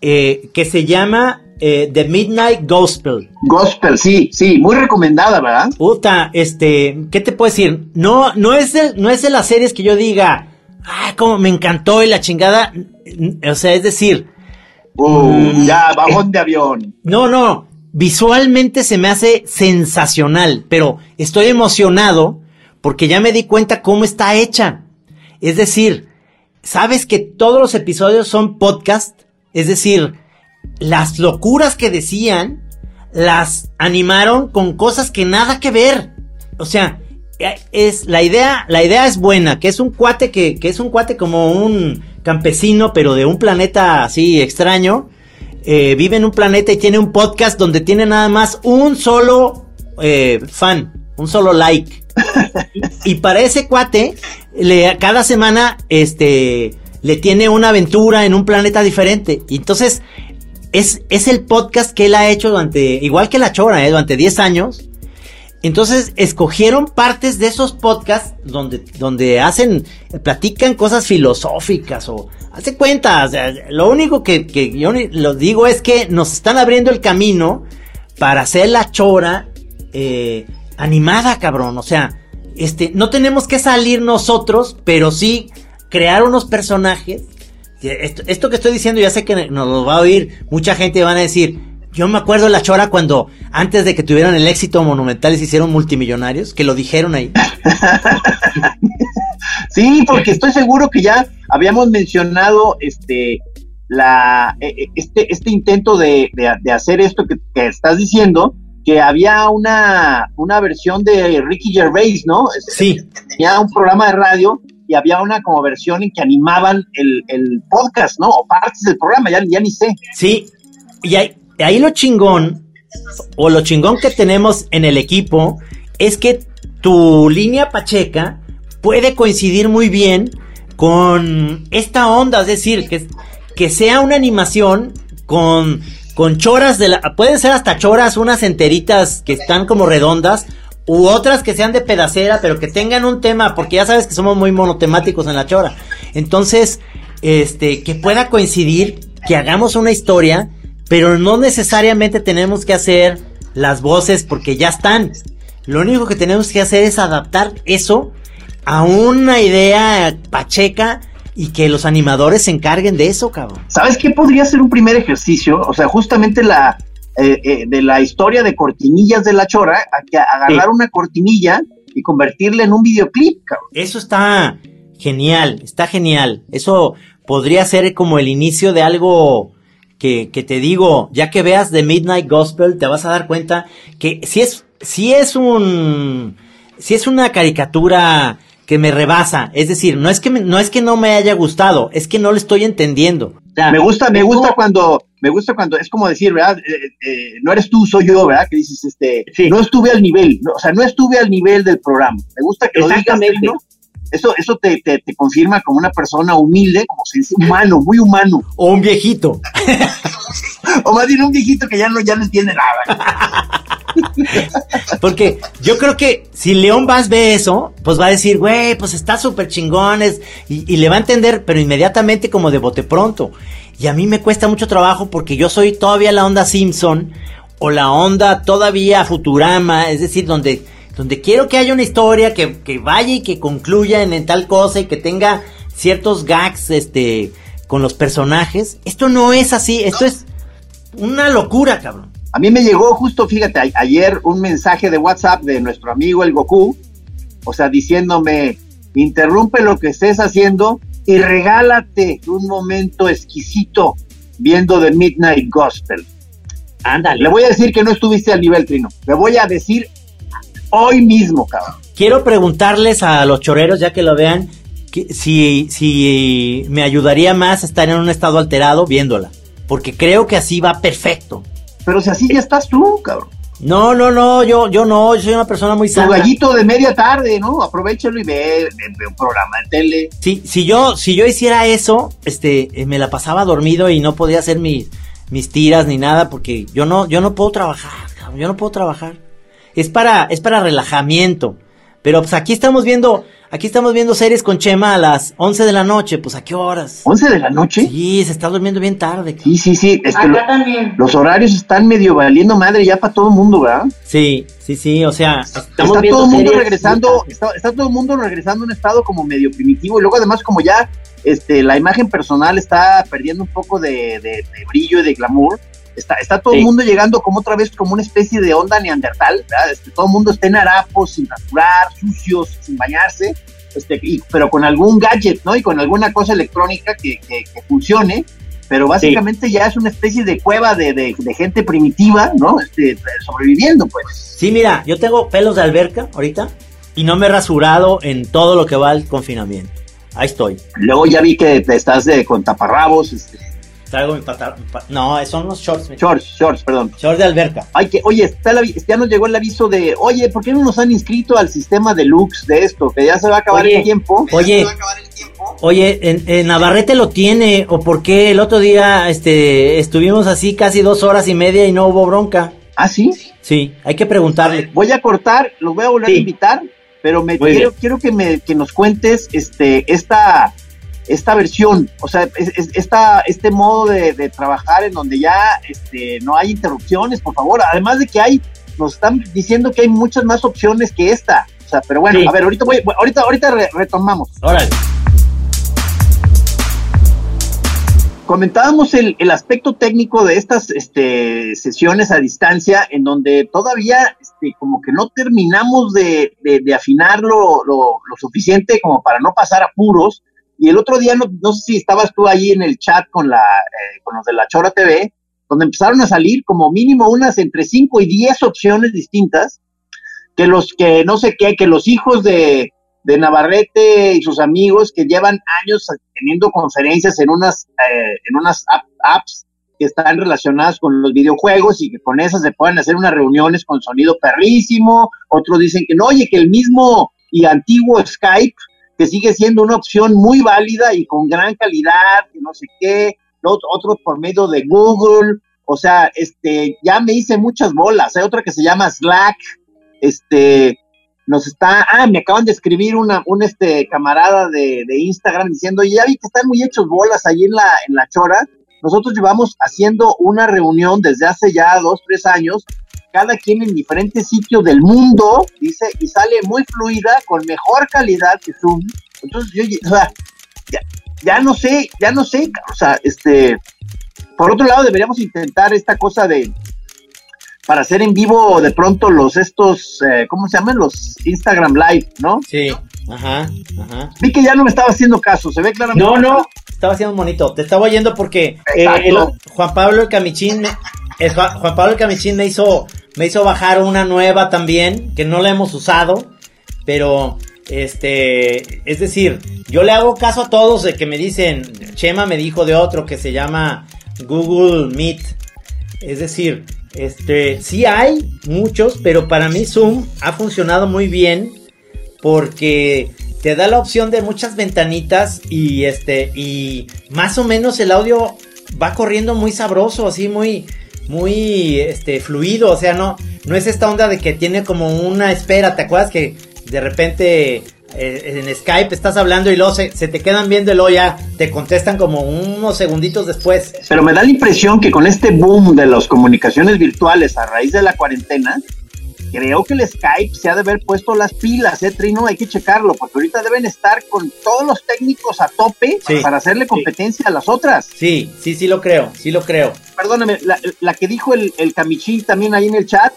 Speaker 3: eh, que se llama eh, The Midnight Gospel.
Speaker 2: gospel, sí, sí, muy recomendada, ¿verdad?
Speaker 3: Puta, este, ¿qué te puedo decir? No, no es de, no es de las series que yo diga, ah, como me encantó y la chingada, o sea, es decir,
Speaker 2: Uh, ya, bajón de avión.
Speaker 3: No, no. Visualmente se me hace sensacional, pero estoy emocionado porque ya me di cuenta cómo está hecha. Es decir, sabes que todos los episodios son podcast, es decir, las locuras que decían las animaron con cosas que nada que ver. O sea, es la idea, la idea es buena, que es un cuate que, que es un cuate como un campesino, pero de un planeta así extraño. Eh, vive en un planeta y tiene un podcast donde tiene nada más un solo eh, fan, un solo like. y para ese cuate, le, cada semana, este, le tiene una aventura en un planeta diferente. Y entonces, es, es el podcast que él ha hecho durante, igual que La Chora, ¿eh? durante 10 años. Entonces escogieron partes de esos podcasts donde, donde hacen, platican cosas filosóficas o hace cuenta, o sea, lo único que, que yo lo digo es que nos están abriendo el camino para hacer la chora eh, animada, cabrón. O sea, este, no tenemos que salir nosotros, pero sí crear unos personajes. Esto, esto que estoy diciendo, ya sé que nos lo va a oír mucha gente y van a decir, yo me acuerdo de la chora cuando antes de que tuvieran el éxito monumental se hicieron multimillonarios, que lo dijeron ahí.
Speaker 2: Sí, porque estoy seguro que ya habíamos mencionado este la eh, eh, este este intento de, de- de hacer esto que, que estás diciendo, que había una, una versión de Ricky Gervais, ¿no?
Speaker 3: Sí,
Speaker 2: Tenía un programa de radio y había una como versión en que animaban el, el podcast, ¿no? O partes del programa, ya, ya ni sé.
Speaker 3: sí. Y ahí, ahí lo chingón, o lo chingón que tenemos en el equipo, es que tu línea pacheca puede coincidir muy bien con esta onda, es decir, que, que sea una animación con, con choras de la... Pueden ser hasta choras, unas enteritas que están como redondas, u otras que sean de pedacera, pero que tengan un tema, porque ya sabes que somos muy monotemáticos en la chora. Entonces, este, que pueda coincidir, que hagamos una historia, pero no necesariamente tenemos que hacer las voces porque ya están. Lo único que tenemos que hacer es adaptar eso a una idea pacheca y que los animadores se encarguen de eso, cabrón.
Speaker 2: ¿Sabes qué podría ser un primer ejercicio? O sea, justamente la eh, eh, de la historia de cortinillas de la chora, a que agarrar una cortinilla y convertirla en un videoclip, cabrón.
Speaker 3: Eso está genial, está genial. Eso podría ser como el inicio de algo que, que te digo, ya que veas The Midnight Gospel, te vas a dar cuenta que si es, si es un, si es una caricatura que me rebasa, es decir, no es que me- no es que no me haya gustado, es que no lo estoy entendiendo.
Speaker 2: Me gusta, me gusta cuando me gusta cuando es como decir, ¿verdad? Eh, eh, no eres tú, soy yo, ¿verdad? Que dices, este,
Speaker 5: Sí.
Speaker 2: no estuve al nivel, no, o sea, no estuve al nivel del programa. Me gusta que lo digas,
Speaker 5: Exactamente.
Speaker 2: Eso, eso te, te, te confirma como una persona humilde, como se dice, humano, muy humano.
Speaker 3: O un viejito.
Speaker 2: O más bien un viejito que ya no, ya no entiende nada.
Speaker 3: Porque yo creo que si León Vaz ve eso, pues va a decir, güey, pues está súper chingones. Y, y le va a entender, pero inmediatamente como de bote pronto. Y a mí me cuesta mucho trabajo porque yo soy todavía la onda Simpson o la onda todavía Futurama, es decir, donde, donde quiero que haya una historia que, que vaya y que concluya en, en tal cosa y que tenga ciertos gags, este, con los personajes. Esto no es así, esto es una locura, cabrón.
Speaker 2: A mí me llegó justo, fíjate, a- ayer un mensaje de WhatsApp de nuestro amigo el Goku, o sea, diciéndome, interrumpe lo que estés haciendo y regálate un momento exquisito viendo The Midnight Gospel.
Speaker 5: Ándale.
Speaker 2: Le voy a decir que no estuviste al nivel, Trino. Le voy a decir hoy mismo, cabrón.
Speaker 3: Quiero preguntarles a los choreros, ya que lo vean, que si, si me ayudaría más estar en un estado alterado viéndola. Porque creo que así va perfecto.
Speaker 2: Pero si así ya estás tú, cabrón.
Speaker 3: No, no, no, yo, yo no, yo soy una persona muy
Speaker 2: Tu
Speaker 3: sana.
Speaker 2: gallito de media tarde, ¿no? Aprovechalo y ve, ve- ve un programa de tele.
Speaker 3: Si, si yo, si yo hiciera eso, este, eh, me la pasaba dormido y no podía hacer mis, mis tiras ni nada, porque yo no, yo no puedo trabajar, cabrón, yo no puedo trabajar. Es para, es para relajamiento. Pero pues aquí estamos viendo, aquí estamos viendo series con Chema a las 11 de la noche, pues a qué horas.
Speaker 2: ¿11 de la noche?
Speaker 3: Sí, se está durmiendo bien tarde. cabrón.
Speaker 2: Sí, sí, sí. este, lo-
Speaker 6: Acá también.
Speaker 2: los horarios están medio valiendo madre ya para todo el mundo, ¿verdad?
Speaker 3: Sí, sí, sí, o sea,
Speaker 5: Estamos
Speaker 2: está
Speaker 5: viendo
Speaker 2: todo el mundo regresando, está, está todo el mundo regresando a un estado como medio primitivo y luego además como ya este la imagen personal está perdiendo un poco de, de- de brillo y de glamour, está, está todo el
Speaker 5: Sí.
Speaker 2: mundo llegando como otra vez como una especie de onda neandertal, ¿verdad? Este, todo el mundo está en harapos, sin rasurar, sucios, sin bañarse, este, y- pero con algún gadget, ¿no? Y con alguna cosa electrónica que, que- que funcione. Pero básicamente ya es una especie de cueva de, de- de gente primitiva, ¿no? Este, sobreviviendo, pues.
Speaker 3: sí, mira, yo tengo pelos de alberca ahorita y no me he rasurado en todo lo que va al confinamiento. Ahí estoy.
Speaker 2: Luego ya vi que te estás de, con taparrabos, este,
Speaker 3: Traigo mi pata- pa- No, son unos shorts.
Speaker 2: shorts, shorts, perdón.
Speaker 3: Shorts de alberca.
Speaker 2: Ay, que, oye, está el ya nos llegó el aviso de, oye, ¿por qué no nos han inscrito al sistema de looks de esto? Que ya se va a acabar
Speaker 5: Oye.
Speaker 2: el tiempo.
Speaker 3: Oye, oye, en, en Navarrete lo tiene, o por qué el otro día, este, estuvimos así casi dos horas y media y no hubo bronca.
Speaker 2: Ah, sí.
Speaker 3: Sí, hay que preguntarle.
Speaker 2: Voy a cortar, los voy a volver a invitar, pero me quiero, quiero que me que nos cuentes este esta esta versión, o sea, es- es- esta, este modo de, de trabajar en donde ya este, no hay interrupciones, por favor. Además de que hay, nos están diciendo que hay muchas más opciones que esta. O sea, pero bueno,
Speaker 5: Sí.
Speaker 2: a ver, ahorita voy, ahorita, ahorita re- retomamos.
Speaker 3: Órale.
Speaker 2: Comentábamos el, el aspecto técnico de estas este, sesiones a distancia, en donde todavía este, como que no terminamos de, de- de afinar lo, lo- lo suficiente como para no pasar apuros. Y el otro día, no, no sé si estabas tú ahí en el chat con, la, eh, con los de la Chora TV, donde empezaron a salir como mínimo unas entre 5 y 10 opciones distintas, que los que no sé qué, que los hijos de, de Navarrete y sus amigos que llevan años teniendo conferencias en unas, eh, en unas app- apps que están relacionadas con los videojuegos y que con esas se pueden hacer unas reuniones con sonido perrísimo. Otros dicen que no, oye, que el mismo y antiguo Skype, que sigue siendo una opción muy válida y con gran calidad, que no sé qué, Ot- otros por medio de Google. O sea, este, ya me hice muchas bolas. Hay otra que se llama Slack, este, nos está, ah, me acaban de escribir una, un este camarada de, de Instagram diciendo, ya vi que están muy hechos bolas ahí en la, en la chora. Nosotros llevamos haciendo una reunión desde hace ya dos, tres años, cada quien en diferentes sitios del mundo, dice, y sale muy fluida, con mejor calidad que Zoom. Entonces, yo, o sea, ya, ya no sé, ya no sé, o sea, este, por otro lado, deberíamos intentar esta cosa de, para hacer en vivo de pronto los estos, eh, ¿cómo se llaman? Los Instagram Live, ¿no?
Speaker 3: Sí, ajá, ajá.
Speaker 2: Vi que ya no me estaba haciendo caso, se ve claramente.
Speaker 5: No, no.
Speaker 3: Estaba haciendo bonito. Te estaba oyendo porque eh, el- Juan Pablo el Camichín, me- Juan Pablo el Camichín me hizo, me hizo bajar una nueva también, que no la hemos usado, pero este, es decir, yo le hago caso a todos de que me dicen, Chema me dijo de otro que se llama Google Meet. Es decir, este, sí hay muchos, pero para mí Zoom ha funcionado muy bien porque te da la opción de muchas ventanitas y este y más o menos el audio va corriendo muy sabroso, así muy muy este fluido, o sea, no no es esta onda de que tiene como una espera, ¿te acuerdas que de repente eh, en Skype estás hablando y luego se, te quedan viendo y luego ya te contestan como unos segunditos después.
Speaker 2: Pero me da la impresión que con este boom de las comunicaciones virtuales a raíz de la cuarentena, creo que el Skype se ha de haber puesto las pilas, ¿eh, Trino? Hay que checarlo, porque ahorita deben estar con todos los técnicos a tope para hacerle competencia a las otras.
Speaker 3: Sí, sí, sí lo creo, sí lo creo.
Speaker 2: Perdóname, la, que dijo el, el Camichín también ahí en el chat,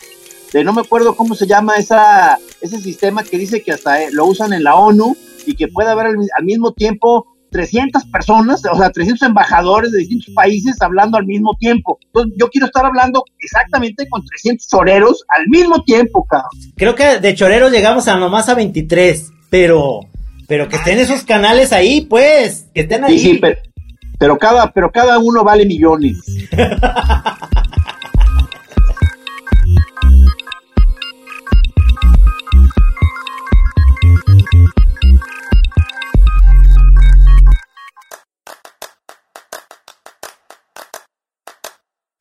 Speaker 2: de no me acuerdo cómo se llama esa, ese sistema que dice que hasta eh, lo usan en la ONU y que puede haber al, mismo tiempo 300 personas, o sea, 300 embajadores de distintos países hablando al mismo tiempo. Entonces, yo quiero estar hablando exactamente con 300 choreros al mismo tiempo, cabrón.
Speaker 3: Creo que de choreros llegamos a nomás a 23, pero pero que estén esos canales ahí, pues, que estén ahí. Sí, sí,
Speaker 2: pero cada pero cada uno vale millones.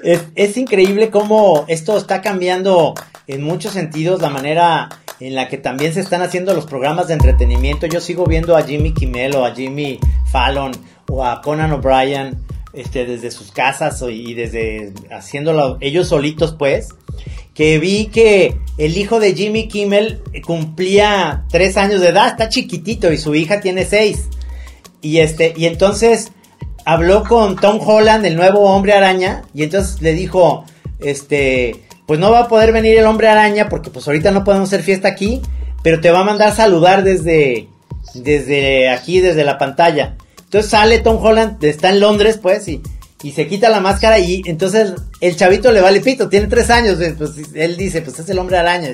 Speaker 3: Es, increíble cómo esto está cambiando en muchos sentidos la manera en la que también se están haciendo los programas de entretenimiento. Yo sigo viendo a Jimmy Kimmel o a Jimmy Fallon o a Conan O'Brien este, desde sus casas y desde haciéndolo ellos solitos, pues. Que vi que el hijo de Jimmy Kimmel cumplía tres años de edad, está chiquitito y su hija tiene seis. Y este, y entonces habló con Tom Holland, el nuevo hombre araña, y entonces le dijo, este, pues no va a poder venir el hombre araña porque pues ahorita no podemos hacer fiesta aquí, pero te va a mandar saludar desde, desde aquí, desde la pantalla. Entonces sale Tom Holland, está en Londres pues, y, y se quita la máscara y entonces el chavito le vale pito, tiene tres años, pues él dice, pues es el hombre araña,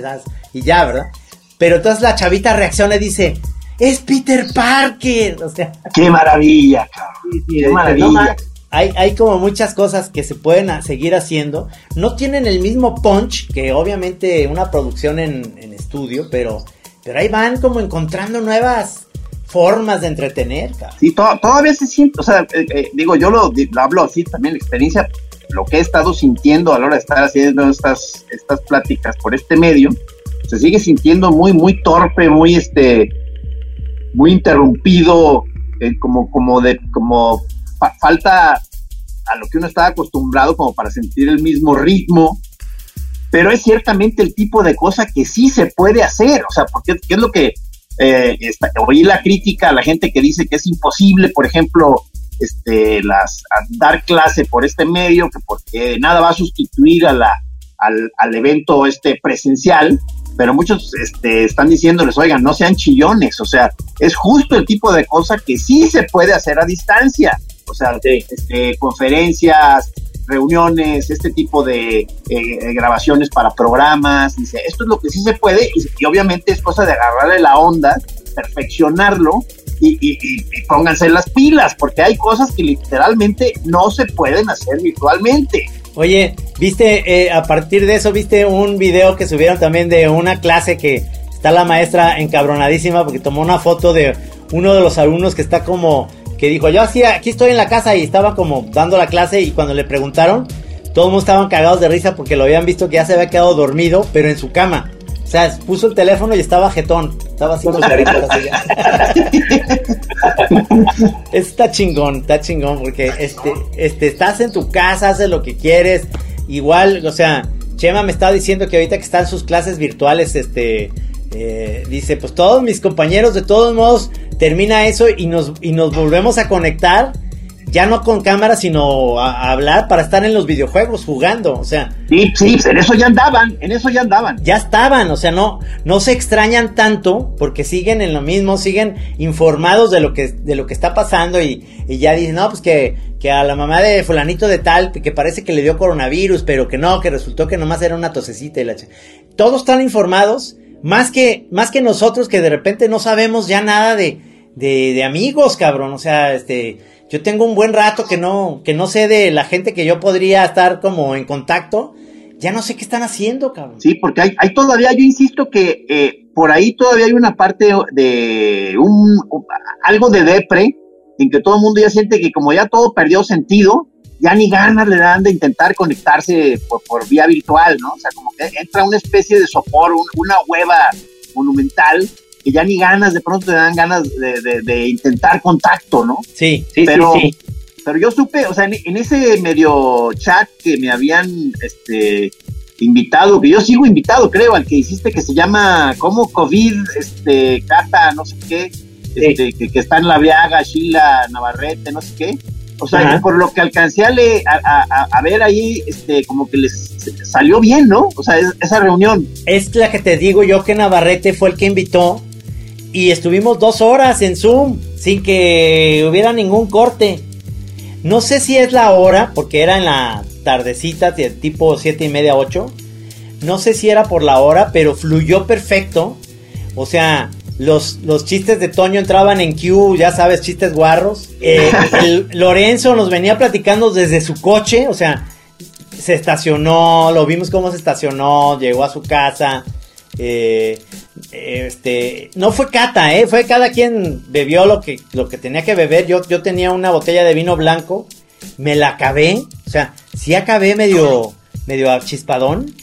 Speaker 3: y ya, ¿verdad? Pero entonces la chavita reacciona y dice, es Peter Parker. O sea,
Speaker 2: qué maravilla, cabrón. qué maravilla.
Speaker 3: hay, hay como muchas cosas que se pueden seguir haciendo. No tienen el mismo punch que obviamente una producción en, estudio, pero, pero ahí van como encontrando nuevas formas de entretener. Cabrón.
Speaker 2: Sí, todavía se siente, o sea, eh, eh, digo, yo lo, hablo así también, la experiencia, lo que he estado sintiendo a la hora de estar haciendo estas, estas pláticas por este medio, se sigue sintiendo muy, muy torpe, muy este muy interrumpido, eh, como, como de, como falta a lo que uno estaba acostumbrado como para sentir el mismo ritmo, pero es ciertamente el tipo de cosa que sí se puede hacer, o sea, porque ¿qué es lo que eh, oí la crítica a la gente que dice que es imposible, por ejemplo, este, las, dar clase por este medio, que porque nada va a sustituir a la, al, al evento este presencial, pero muchos este, están diciéndoles, oigan, no sean chillones, o sea, es justo el tipo de cosa que sí se puede hacer a distancia, o sea, de, este, conferencias, reuniones, este tipo de eh, grabaciones para programas, dice, esto es lo que sí se puede y, obviamente es cosa de agarrarle la onda, perfeccionarlo y, y, pónganse las pilas, porque hay cosas que literalmente no se pueden hacer virtualmente.
Speaker 3: Oye, viste, eh, a partir de eso, viste un video que subieron también de una clase que está la maestra encabronadísima porque tomó una foto de uno de los alumnos que está como, que dijo, yo así, aquí estoy en la casa y estaba como dando la clase y cuando le preguntaron, todos mundo estaban cagados de risa porque lo habían visto que ya se había quedado dormido, pero en su cama. O sea, puso el teléfono y estaba jetón. Estaba haciendo Está chingón, está chingón, porque este, este, estás en tu casa, haces lo que quieres. Igual, o sea, Chema me estaba diciendo que ahorita que están sus clases virtuales, este, eh, dice, pues todos mis compañeros, de todos modos, termina eso y nos, y nos volvemos a conectar ya no con cámara, sino a, hablar para estar en los videojuegos jugando, o sea.
Speaker 2: Sí, sí, en eso ya andaban, en eso ya andaban.
Speaker 3: Ya estaban, o sea, no, no se extrañan tanto porque siguen en lo mismo, siguen informados de lo que, de lo que está pasando y, y ya dicen, no, pues que, que a la mamá de fulanito de tal, que parece que le dio coronavirus, pero que no, que resultó que nomás era una tosecita y la Todos están informados, más que, más que nosotros que de repente no sabemos ya nada de, de, de amigos, cabrón, o sea, este yo tengo un buen rato que no, que no sé de la gente que yo podría estar como en contacto. Ya no sé qué están haciendo, cabrón.
Speaker 2: Sí, porque hay, hay todavía, yo insisto que eh, por ahí todavía hay una parte de un algo de depre, en que todo el mundo ya siente que como ya todo perdió sentido, ya ni ganas le dan de intentar conectarse por, vía virtual, ¿no? O sea, como que entra una especie de sopor, una hueva monumental que ya ni ganas, de pronto te dan ganas de, intentar contacto, ¿no?
Speaker 3: Sí, sí,
Speaker 2: pero,
Speaker 3: sí,
Speaker 2: Pero yo supe, o sea, en, ese medio chat que me habían este, invitado, que yo sigo invitado, creo, al que hiciste que se llama, ¿cómo? COVID, este, Cata, no sé qué, este, que, está en la Viaga, Sheila, Navarrete, no sé qué. O sea, por lo que alcancé a, a, ver ahí, este, como que les salió bien, ¿no? O sea, esa reunión.
Speaker 3: Es la que te digo yo que Navarrete fue el que invitó y estuvimos dos horas en Zoom sin que hubiera ningún corte. No sé si es la hora, porque era en la tardecita, tipo siete y media, ocho. No sé si era por la hora, pero fluyó perfecto. O sea, los, los chistes de Toño entraban en Q, ya sabes, chistes guarros. Eh, Lorenzo nos venía platicando desde su coche, o sea, se estacionó, lo vimos cómo se estacionó, llegó a su casa. Eh, este, no fue cata, eh, fue cada quien bebió lo que, lo que tenía que beber. Yo, yo tenía una botella de vino blanco, me la acabé, o sea, sí acabé medio, medio chispadón.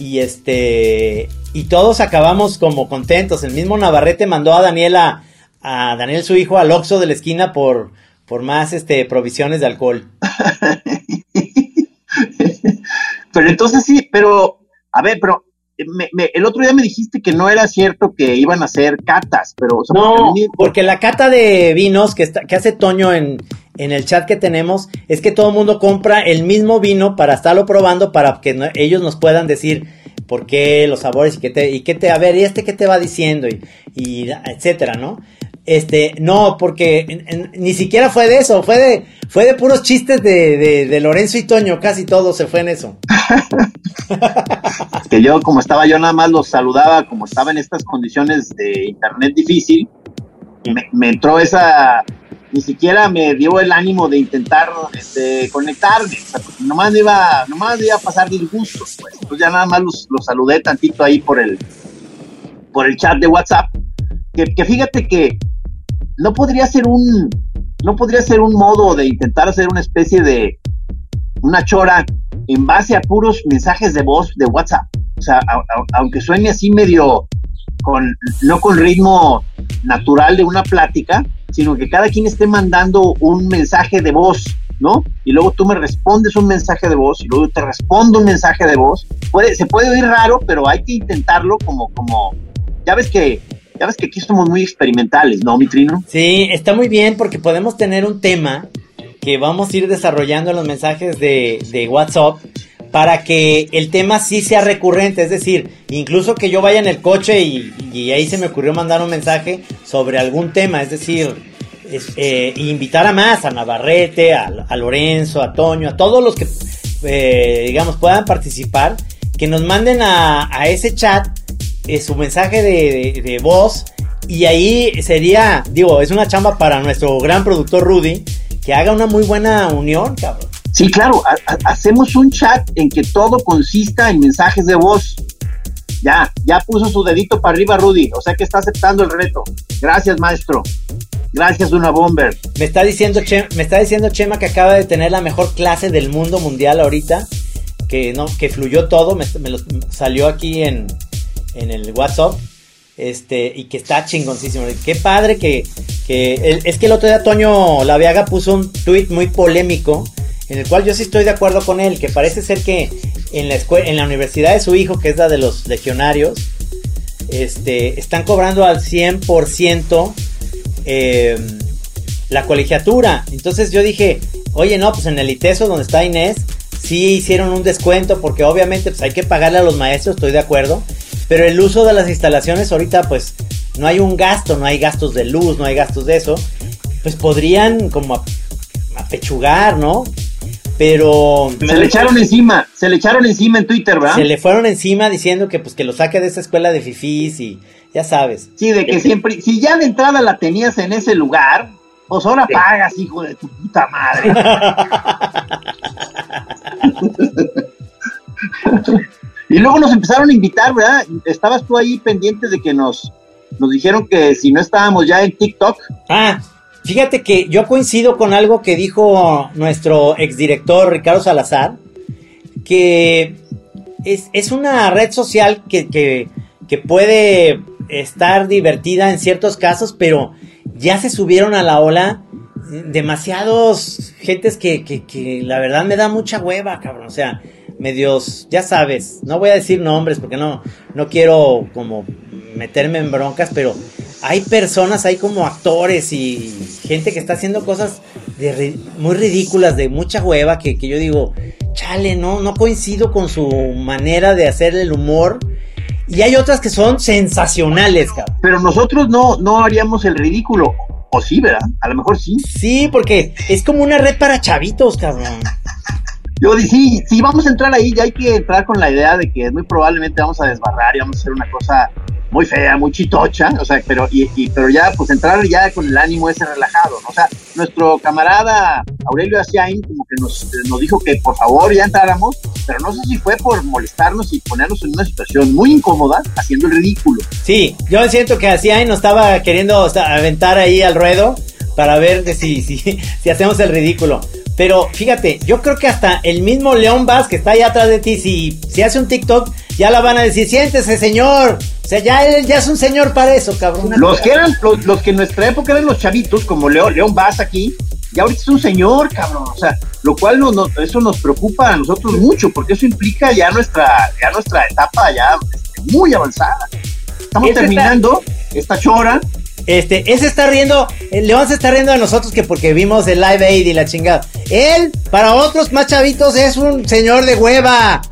Speaker 3: Y este, y todos acabamos como contentos. El mismo Navarrete mandó a Daniela, a Daniel su hijo, al Oxxo de la esquina por, por más este, provisiones de alcohol.
Speaker 2: pero entonces sí, pero, a ver, pero el otro día me dijiste que no era cierto que iban a hacer catas, pero...
Speaker 3: no, porque, la cata de vinos que, está, que hace Toño en, en el chat que tenemos es que todo el mundo compra el mismo vino para estarlo probando para que ellos nos puedan decir por qué los sabores y qué te, y qué te, a ver, y este qué te va diciendo y, y etcétera, ¿no? Este, no, porque ni siquiera fue de eso, fue de, fue de puros chistes de, de, Lorenzo y Toño, casi todo se fue en eso.
Speaker 2: que yo, como estaba yo nada más los saludaba, como estaba en estas condiciones de internet difícil, me, entró esa, ni siquiera me dio el ánimo de intentar este, conectarme, o sea, nomás iba, nomás iba a pasar disgusto, pues, entonces ya nada más los, los saludé tantito ahí por el, por el chat de WhatsApp, que fíjate que no podría ser un, no podría ser un modo de intentar hacer una especie de una chora en base a puros mensajes de voz de WhatsApp. O sea, aunque suene así medio con, no con ritmo natural de una plática, sino que cada quien esté mandando un mensaje de voz, ¿no? Y luego tú me respondes un mensaje de voz y luego te respondo un mensaje de voz. Puede, se puede oír raro, pero hay que intentarlo como, como, ya ves que ya ves que aquí somos muy experimentales, ¿no, mi trino?
Speaker 3: Sí, está muy bien porque podemos tener un tema que vamos a ir desarrollando en los mensajes de, WhatsApp para que el tema sí sea recurrente, es decir, incluso que yo vaya en el coche y, ahí se me ocurrió mandar un mensaje sobre algún tema, es decir, eh, invitar a más, a Navarrete, a, Lorenzo, a Toño, a todos los que, eh, digamos, puedan participar, que nos manden a ese chat eh, su mensaje de, voz y ahí sería, digo, es una chamba para nuestro gran productor Rudy, que haga una muy buena unión, cabrón.
Speaker 2: Sí, claro, hacemos un chat en que todo consista en mensajes de voz. Ya, ya puso su dedito para arriba Rudy, o sea que está aceptando el reto. Gracias, maestro. Gracias, una bomber.
Speaker 3: Me está diciendo me está diciendo Chema que acaba de tener la mejor clase del mundo mundial ahorita, que no, que fluyó todo, me, lo, salió aquí en, en el WhatsApp. Este, y que está chingoncísimo. Qué padre que, es que el otro día Toño Laviaga puso un tweet muy polémico. En el cual yo sí estoy de acuerdo con él. Que parece ser que en la escuela, en la universidad de su hijo, que es la de los legionarios, este, están cobrando al 100% em, la colegiatura. Entonces yo dije, oye, no, pues en el ITESO donde está Inés, sí hicieron un descuento porque obviamente pues hay que pagarle a los maestros, estoy de acuerdo. Pero el uso de las instalaciones ahorita pues no hay un gasto, no hay gastos de luz, no hay gastos de eso. Pues podrían como apechugar, ¿no? Pero...
Speaker 2: Se le echaron encima, se le echaron encima en Twitter, ¿verdad?
Speaker 3: Se le fueron encima diciendo que pues que lo saque de esa escuela de fifís y ya sabes.
Speaker 2: Sí, de que siempre, si ya de entrada la tenías en ese lugar, Pues ahora pagas, hijo de tu puta madre. y luego nos empezaron a invitar, ¿verdad? Estabas tú ahí pendiente de que nos, nos dijeron que si no estábamos ya en TikTok.
Speaker 3: Ah, fíjate que yo coincido con algo que dijo nuestro exdirector Ricardo Salazar, que es, es una red social que, que, que puede estar divertida en ciertos casos, pero ya se subieron a la ola demasiados gentes que, que, que, la verdad me da mucha hueva, cabrón. O sea, medios, ya sabes, no voy a decir nombres porque no, no quiero como meterme en broncas, pero hay personas, hay como actores y gente que está haciendo cosas de, muy ridículas, de mucha hueva, que, que yo digo, chale, no, no coincido con su manera de hacer el humor. Y hay otras que son sensacionales, cabrón.
Speaker 2: Pero nosotros no, no haríamos el ridículo. O sí, ¿verdad? A lo mejor sí.
Speaker 3: Sí, porque es como una red para chavitos, cabrón.
Speaker 2: Yo sí, sí, vamos a entrar ahí, ya hay que entrar con la idea de que muy probablemente vamos a desbarrar y vamos a hacer una cosa muy fea, muy chitocha, o sea, pero, y, pero ya, pues entrar ya con el ánimo ese relajado, ¿no? O sea, nuestro camarada Aurelio Asiain como que nos, nos dijo que por favor ya entráramos, pero no sé si fue por molestarnos y ponernos en una situación muy incómoda, haciendo el ridículo.
Speaker 3: Sí, yo siento que Asiain nos estaba queriendo aventar ahí al ruedo para ver si, si, si hacemos el ridículo. Pero fíjate, yo creo que hasta el mismo León Vaz que está ahí atrás de ti, si, si hace un TikTok, ya la van a decir, siéntese señor. O sea, ya él ya es un señor para eso, cabrón.
Speaker 2: Los que eran, los, los que en nuestra época eran los chavitos, como León, León Vaz aquí, ya ahorita es un señor, cabrón. O sea, lo cual no, no, eso nos preocupa a nosotros mucho, porque eso implica ya nuestra, ya nuestra etapa ya este, muy avanzada. Estamos terminando está... esta chora
Speaker 3: este, él se está riendo, León se está riendo de nosotros que porque vimos el Live Aid y la chingada. Él, para otros más chavitos, es un señor de hueva.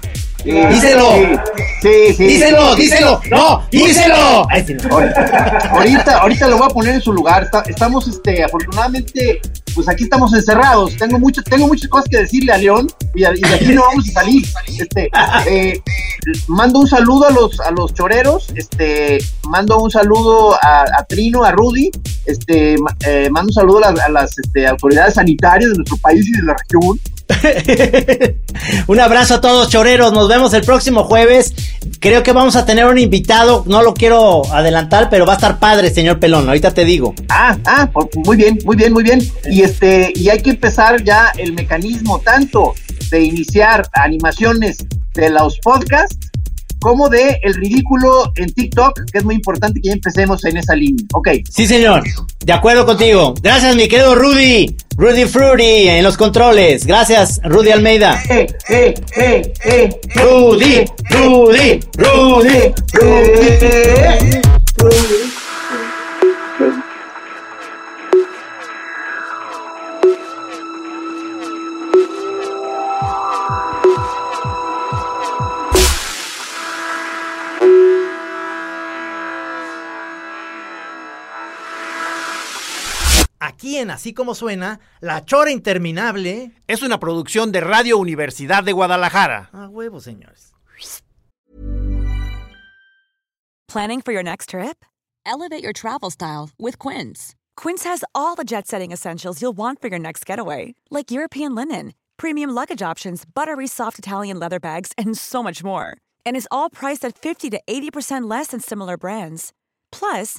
Speaker 3: Díselo.
Speaker 2: Sí, sí.
Speaker 3: Díselo, díselo. No, díselo. Ay, sí, no.
Speaker 2: Ahorita, ahorita lo voy a poner en su lugar. Estamos, este, afortunadamente, pues aquí estamos encerrados. Tengo mucho, tengo muchas cosas que decirle a León y, a, y de aquí no vamos a salir. Este, eh, mando un saludo a los, a los choreros. Este, mando un saludo a, a Trino, a Rudy. Este, eh, mando un saludo a, las, a las este, autoridades sanitarias de nuestro país y de la región.
Speaker 3: un abrazo a todos choreros, nos vemos el próximo jueves. Creo que vamos a tener un invitado, no lo quiero adelantar, pero va a estar padre, señor Pelón, ahorita te digo.
Speaker 2: Ah, ah, muy bien, muy bien, muy bien. Y este, y hay que empezar ya el mecanismo tanto de iniciar animaciones de los podcasts como de el ridículo en TikTok, que es muy importante que ya empecemos en esa línea. Ok.
Speaker 3: Sí, señor. De acuerdo contigo. Gracias, mi querido Rudy. Rudy Fruity en los controles. Gracias, Rudy Almeida.
Speaker 2: Eh, eh, eh, eh.
Speaker 3: Rudy, Rudy, Rudy, Rudy. Rudy.
Speaker 7: Aquí en Así como suena, La Chora Interminable es una producción de Radio Universidad de Guadalajara.
Speaker 3: A huevo, señores.
Speaker 8: Planning for your next trip? Elevate your travel style with Quince. Quince has all the jet setting essentials you'll want for your next getaway, like European linen, premium luggage options, buttery soft Italian leather bags, and so much more. And is all priced at 50 to 80% less than similar brands. Plus,